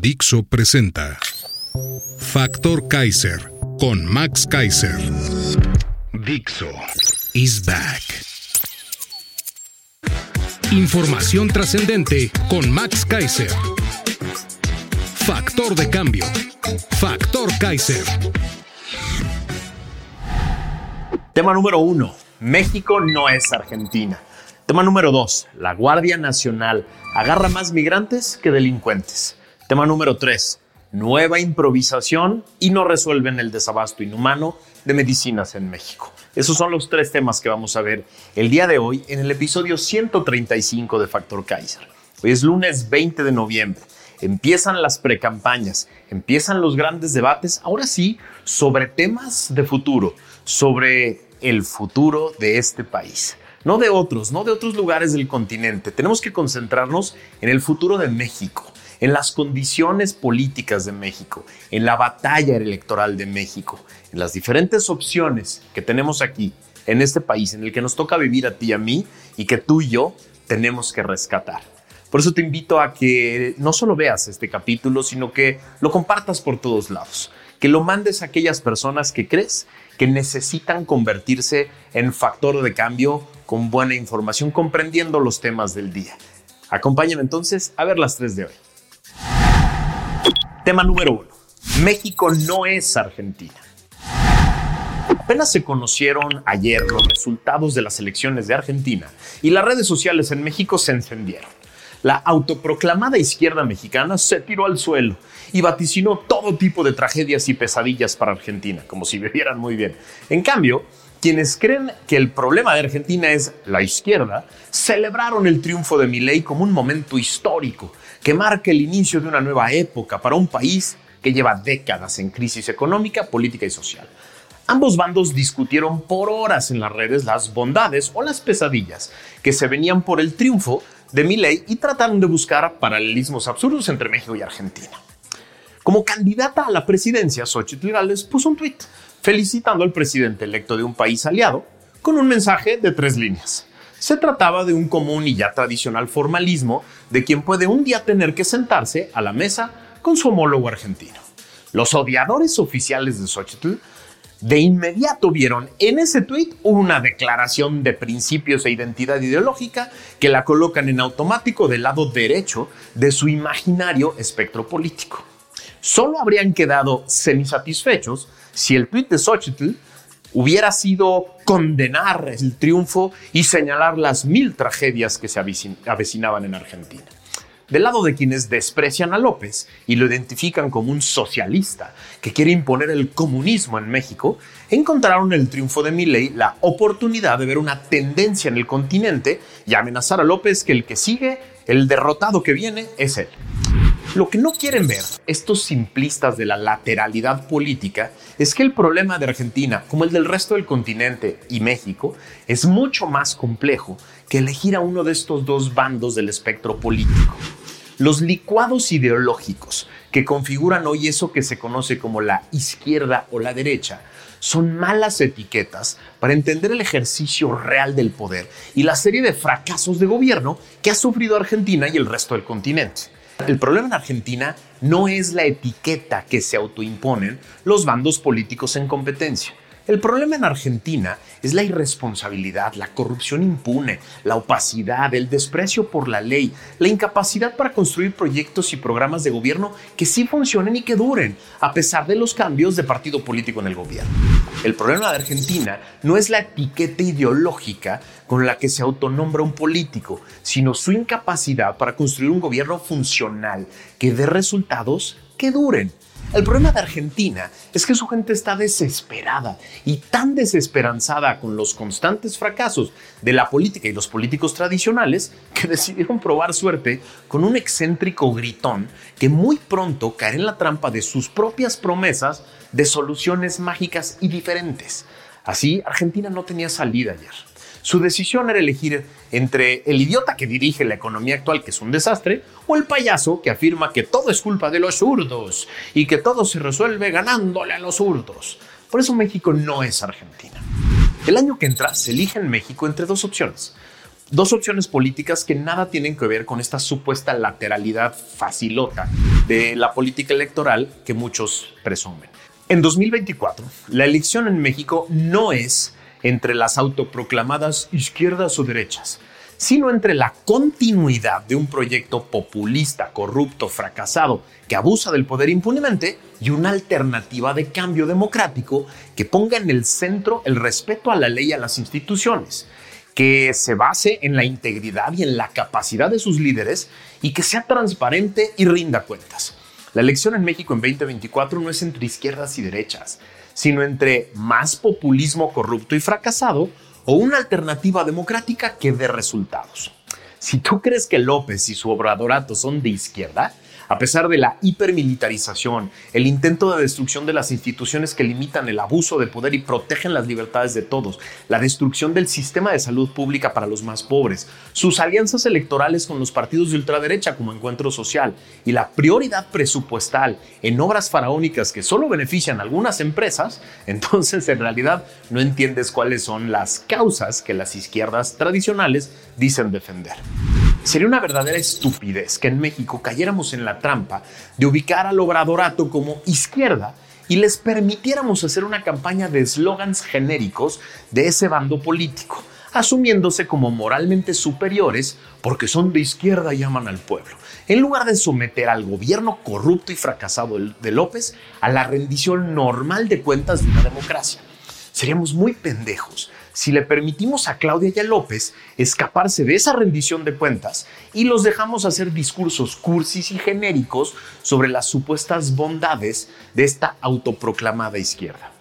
Dixo presenta Factor Kaiser con Max Kaiser. Dixo is back. Información trascendente con Max Kaiser. Factor de cambio. Factor Kaiser. Tema número uno. México no es Argentina. Tema número dos. La Guardia Nacional agarra más migrantes que delincuentes. Tema número tres. Nueva improvisación y no resuelven el desabasto inhumano de medicinas en México. Esos son los tres temas que vamos a ver el día de hoy en el episodio 135 de Factor Kaiser. Hoy es lunes 20 de noviembre. Empiezan las precampañas, empiezan los grandes debates, ahora sí, sobre temas de futuro, sobre el futuro de este país. No de otros, no de otros lugares del continente. Tenemos que concentrarnos en el futuro de México en las condiciones políticas de México, en la batalla electoral de México, en las diferentes opciones que tenemos aquí, en este país, en el que nos toca vivir a ti y a mí y que tú y yo tenemos que rescatar. Por eso te invito a que no solo veas este capítulo, sino que lo compartas por todos lados, que lo mandes a aquellas personas que crees que necesitan convertirse en factor de cambio con buena información, comprendiendo los temas del día. Acompáñame entonces a ver las tres de hoy. Tema número uno. México no es Argentina. Apenas se conocieron ayer los resultados de las elecciones de Argentina y las redes sociales en México se encendieron. La autoproclamada izquierda mexicana se tiró al suelo y vaticinó todo tipo de tragedias y pesadillas para Argentina, como si vivieran muy bien. En cambio, quienes creen que el problema de Argentina es la izquierda, celebraron el triunfo de Milei como un momento histórico que marca el inicio de una nueva época para un país que lleva décadas en crisis económica, política y social. Ambos bandos discutieron por horas en las redes las bondades o las pesadillas que se venían por el triunfo de Milei y trataron de buscar paralelismos absurdos entre México y Argentina. Como candidata a la presidencia, Xochitl Gálvez puso un tuit felicitando al presidente electo de un país aliado con un mensaje de tres líneas. Se trataba de un común y ya tradicional formalismo de quien puede un día tener que sentarse a la mesa con su homólogo argentino. Los odiadores oficiales de Xochitl de inmediato vieron en ese tuit una declaración de principios e identidad ideológica que la colocan en automático del lado derecho de su imaginario espectro político. Solo habrían quedado semisatisfechos si el tuit de Xochitl hubiera sido condenar el triunfo y señalar las mil tragedias que se avecinaban en Argentina. Del lado de quienes desprecian a López y lo identifican como un socialista que quiere imponer el comunismo en México, encontraron el triunfo de Milley la oportunidad de ver una tendencia en el continente y amenazar a López que el que sigue, el derrotado que viene, es él. Lo que no quieren ver estos simplistas de la lateralidad política es que el problema de Argentina, como el del resto del continente y México, es mucho más complejo que elegir a uno de estos dos bandos del espectro político. Los licuados ideológicos que configuran hoy eso que se conoce como la izquierda o la derecha son malas etiquetas para entender el ejercicio real del poder y la serie de fracasos de gobierno que ha sufrido Argentina y el resto del continente. El problema en Argentina no es la etiqueta que se autoimponen los bandos políticos en competencia. El problema en Argentina es la irresponsabilidad, la corrupción impune, la opacidad, el desprecio por la ley, la incapacidad para construir proyectos y programas de gobierno que sí funcionen y que duren, a pesar de los cambios de partido político en el gobierno. El problema de Argentina no es la etiqueta ideológica con la que se autonombra un político, sino su incapacidad para construir un gobierno funcional que dé resultados que duren. El problema de Argentina es que su gente está desesperada y tan desesperanzada con los constantes fracasos de la política y los políticos tradicionales que decidieron probar suerte con un excéntrico gritón que muy pronto caerá en la trampa de sus propias promesas de soluciones mágicas y diferentes. Así, Argentina no tenía salida ayer. Su decisión era elegir entre el idiota que dirige la economía actual, que es un desastre, o el payaso que afirma que todo es culpa de los zurdos y que todo se resuelve ganándole a los zurdos. Por eso México no es Argentina. El año que entra se elige en México entre dos opciones. Dos opciones políticas que nada tienen que ver con esta supuesta lateralidad facilota de la política electoral que muchos presumen. En 2024, la elección en México no es entre las autoproclamadas izquierdas o derechas, sino entre la continuidad de un proyecto populista, corrupto, fracasado, que abusa del poder impunemente, y una alternativa de cambio democrático que ponga en el centro el respeto a la ley y a las instituciones, que se base en la integridad y en la capacidad de sus líderes y que sea transparente y rinda cuentas. La elección en México en 2024 no es entre izquierdas y derechas, sino entre más populismo corrupto y fracasado o una alternativa democrática que dé resultados. Si tú crees que López y su obradorato son de izquierda, a pesar de la hipermilitarización, el intento de destrucción de las instituciones que limitan el abuso de poder y protegen las libertades de todos, la destrucción del sistema de salud pública para los más pobres, sus alianzas electorales con los partidos de ultraderecha como Encuentro Social y la prioridad presupuestal en obras faraónicas que solo benefician a algunas empresas, entonces en realidad no entiendes cuáles son las causas que las izquierdas tradicionales dicen defender. Sería una verdadera estupidez que en México cayéramos en la trampa de ubicar al obradorato como izquierda y les permitiéramos hacer una campaña de eslogans genéricos de ese bando político, asumiéndose como moralmente superiores porque son de izquierda y aman al pueblo, en lugar de someter al gobierno corrupto y fracasado de López a la rendición normal de cuentas de una democracia. Seríamos muy pendejos si le permitimos a Claudia y a López escaparse de esa rendición de cuentas y los dejamos hacer discursos cursis y genéricos sobre las supuestas bondades de esta autoproclamada izquierda.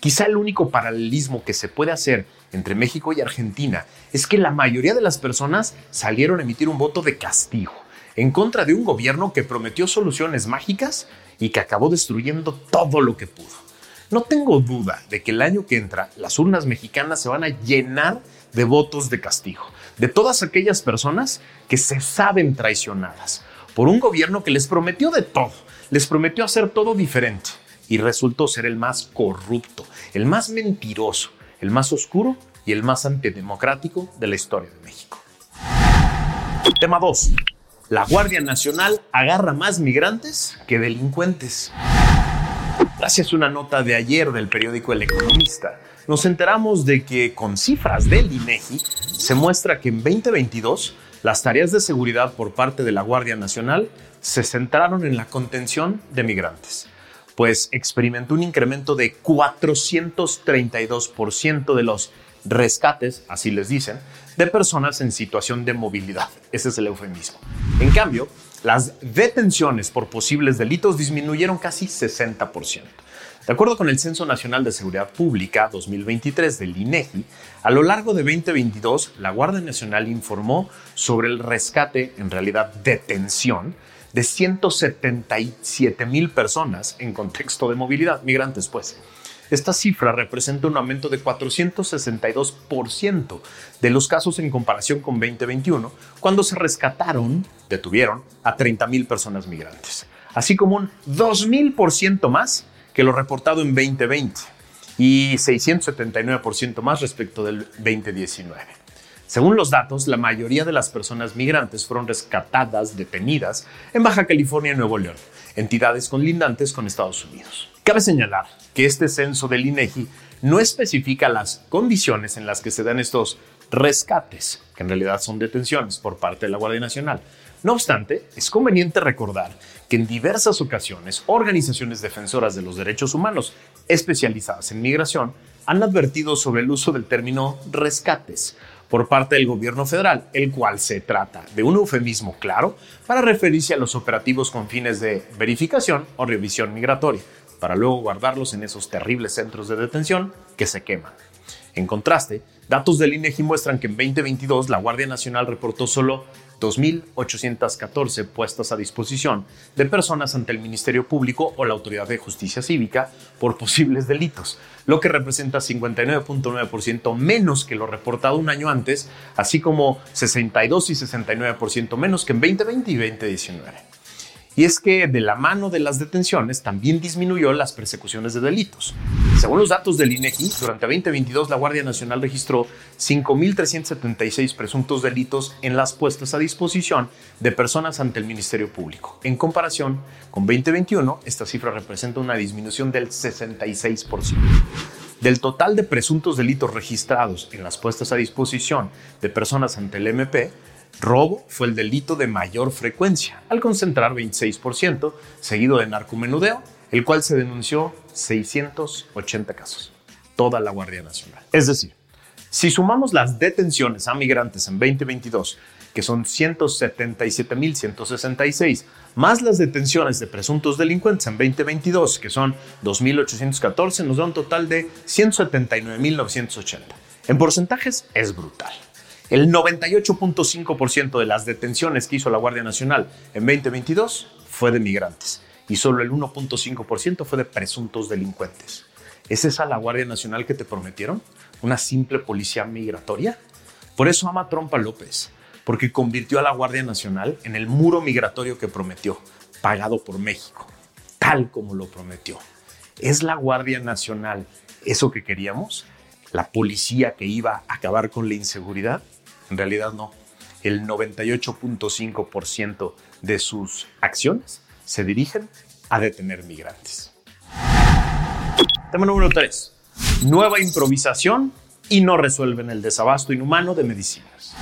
Quizá el único paralelismo que se puede hacer entre México y Argentina es que la mayoría de las personas salieron a emitir un voto de castigo en contra de un gobierno que prometió soluciones mágicas y que acabó destruyendo todo lo que pudo. No tengo duda de que el año que entra las urnas mexicanas se van a llenar de votos de castigo, de todas aquellas personas que se saben traicionadas por un gobierno que les prometió de todo, les prometió hacer todo diferente y resultó ser el más corrupto, el más mentiroso, el más oscuro y el más antidemocrático de la historia de México. Tema 2. La Guardia Nacional agarra más migrantes que delincuentes. Gracias a una nota de ayer del periódico El Economista, nos enteramos de que con cifras del INEGI se muestra que en 2022 las tareas de seguridad por parte de la Guardia Nacional se centraron en la contención de migrantes, pues experimentó un incremento de 432% de los rescates, así les dicen, de personas en situación de movilidad. Ese es el eufemismo. En cambio, las detenciones por posibles delitos disminuyeron casi 60%. De acuerdo con el Censo Nacional de Seguridad Pública 2023 del INEGI, a lo largo de 2022, la Guardia Nacional informó sobre el rescate, en realidad detención, de 177 mil personas en contexto de movilidad, migrantes pues. Esta cifra representa un aumento de 462% de los casos en comparación con 2021, cuando se rescataron, detuvieron a 30 mil personas migrantes, así como un 2.000% más que lo reportado en 2020 y 679% más respecto del 2019. Según los datos, la mayoría de las personas migrantes fueron rescatadas, detenidas en Baja California y Nuevo León, entidades conlindantes con Estados Unidos. Cabe señalar que este censo del INEGI no especifica las condiciones en las que se dan estos rescates, que en realidad son detenciones por parte de la Guardia Nacional. No obstante, es conveniente recordar que en diversas ocasiones organizaciones defensoras de los derechos humanos especializadas en migración han advertido sobre el uso del término rescates, por parte del gobierno federal, el cual se trata de un eufemismo claro para referirse a los operativos con fines de verificación o revisión migratoria, para luego guardarlos en esos terribles centros de detención que se queman. En contraste, datos del INEGI muestran que en 2022 la Guardia Nacional reportó solo 2.814 puestas a disposición de personas ante el Ministerio Público o la Autoridad de Justicia Cívica por posibles delitos, lo que representa 59.9% menos que lo reportado un año antes, así como 62 y 69% menos que en 2020 y 2019. Y es que de la mano de las detenciones también disminuyó las persecuciones de delitos. Según los datos del INEGI, durante 2022 la Guardia Nacional registró 5.376 presuntos delitos en las puestas a disposición de personas ante el Ministerio Público. En comparación con 2021, esta cifra representa una disminución del 66%. Del total de presuntos delitos registrados en las puestas a disposición de personas ante el MP, Robo fue el delito de mayor frecuencia, al concentrar 26%, seguido de narcomenudeo, el cual se denunció 680 casos. Toda la Guardia Nacional. Es decir, si sumamos las detenciones a migrantes en 2022, que son 177.166, más las detenciones de presuntos delincuentes en 2022, que son 2.814, nos da un total de 179.980. En porcentajes es brutal. El 98.5% de las detenciones que hizo la Guardia Nacional en 2022 fue de migrantes y solo el 1.5% fue de presuntos delincuentes. ¿Es esa la Guardia Nacional que te prometieron? ¿Una simple policía migratoria? Por eso ama a López, porque convirtió a la Guardia Nacional en el muro migratorio que prometió, pagado por México, tal como lo prometió. ¿Es la Guardia Nacional eso que queríamos? ¿La policía que iba a acabar con la inseguridad? En realidad no. El 98.5% de sus acciones se dirigen a detener migrantes. Tema número 3. Nueva improvisación y no resuelven el desabasto inhumano de medicinas.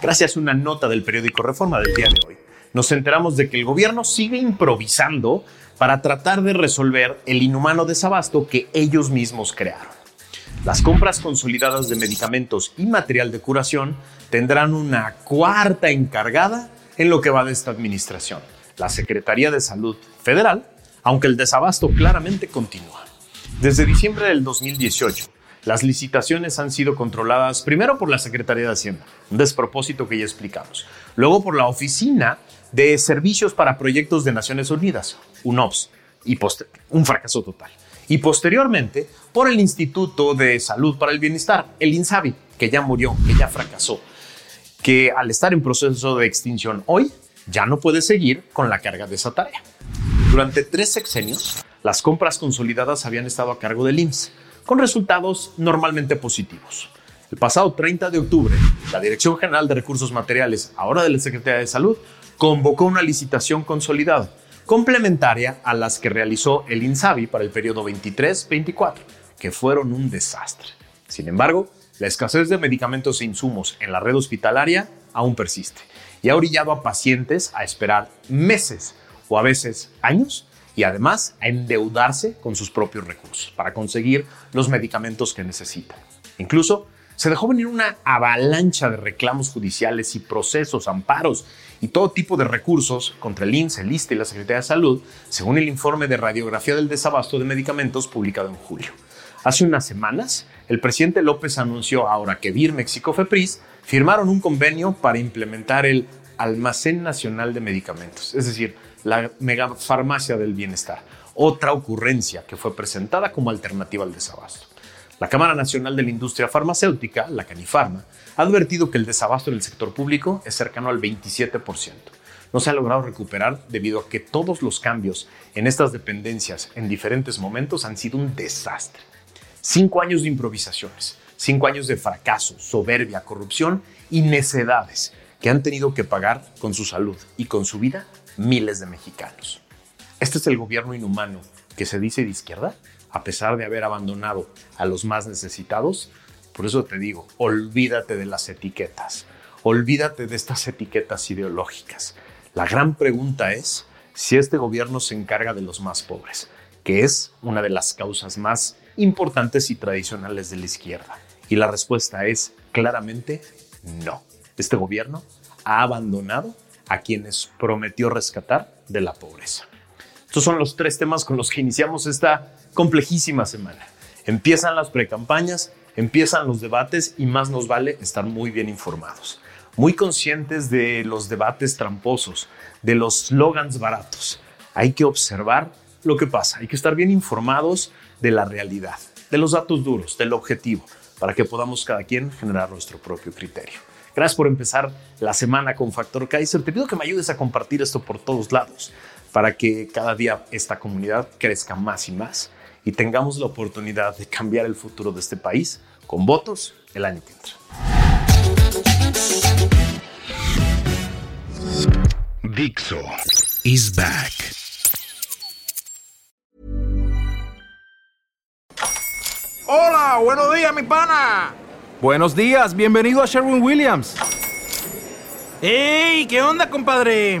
Gracias a una nota del periódico Reforma del día de hoy, nos enteramos de que el gobierno sigue improvisando para tratar de resolver el inhumano desabasto que ellos mismos crearon. Las compras consolidadas de medicamentos y material de curación tendrán una cuarta encargada en lo que va de esta administración, la Secretaría de Salud Federal, aunque el desabasto claramente continúa. Desde diciembre del 2018, las licitaciones han sido controladas primero por la Secretaría de Hacienda, un despropósito que ya explicamos, luego por la Oficina de Servicios para Proyectos de Naciones Unidas, UNOPS, y un fracaso total y posteriormente por el Instituto de Salud para el Bienestar, el INSABI, que ya murió, que ya fracasó, que al estar en proceso de extinción hoy ya no puede seguir con la carga de esa tarea. Durante tres sexenios, las compras consolidadas habían estado a cargo del IMSS, con resultados normalmente positivos. El pasado 30 de octubre, la Dirección General de Recursos Materiales, ahora de la Secretaría de Salud, convocó una licitación consolidada complementaria a las que realizó el INSABI para el periodo 23-24, que fueron un desastre. Sin embargo, la escasez de medicamentos e insumos en la red hospitalaria aún persiste y ha orillado a pacientes a esperar meses o a veces años y además a endeudarse con sus propios recursos para conseguir los medicamentos que necesitan. Incluso se dejó venir una avalancha de reclamos judiciales y procesos, amparos y todo tipo de recursos contra el INSS, el ISTE y la Secretaría de Salud, según el informe de radiografía del desabasto de medicamentos publicado en julio. Hace unas semanas, el presidente López anunció ahora que Birmex y Cofepris firmaron un convenio para implementar el Almacén Nacional de Medicamentos, es decir, la megafarmacia del bienestar, otra ocurrencia que fue presentada como alternativa al desabasto. La Cámara Nacional de la Industria Farmacéutica, la Canifarma, ha advertido que el desabasto en el sector público es cercano al 27%. No se ha logrado recuperar debido a que todos los cambios en estas dependencias en diferentes momentos han sido un desastre. Cinco años de improvisaciones, cinco años de fracaso, soberbia, corrupción y necedades que han tenido que pagar con su salud y con su vida miles de mexicanos. Este es el gobierno inhumano que se dice de izquierda a pesar de haber abandonado a los más necesitados. Por eso te digo, olvídate de las etiquetas, olvídate de estas etiquetas ideológicas. La gran pregunta es si este gobierno se encarga de los más pobres, que es una de las causas más importantes y tradicionales de la izquierda. Y la respuesta es Claramente no. Este gobierno ha abandonado a quienes prometió rescatar de la pobreza. Estos son los tres temas con los que iniciamos esta complejísima semana. Empiezan las precampañas, empiezan los debates y más nos vale estar muy bien informados, muy conscientes de los debates tramposos, de los slogans baratos. Hay que observar lo que pasa, hay que estar bien informados de la realidad, de los datos duros, del objetivo, para que podamos cada quien generar nuestro propio criterio. Gracias por empezar la semana con Factor Kaiser. Te pido que me ayudes a compartir esto por todos lados para que cada día esta comunidad crezca más y más y tengamos la oportunidad de cambiar el futuro de este país con votos el año que entra. Dixo is back. Hola, buenos días, mi pana. Buenos días, bienvenido a Sherwin Williams. ¡Ey! ¿Qué onda, compadre?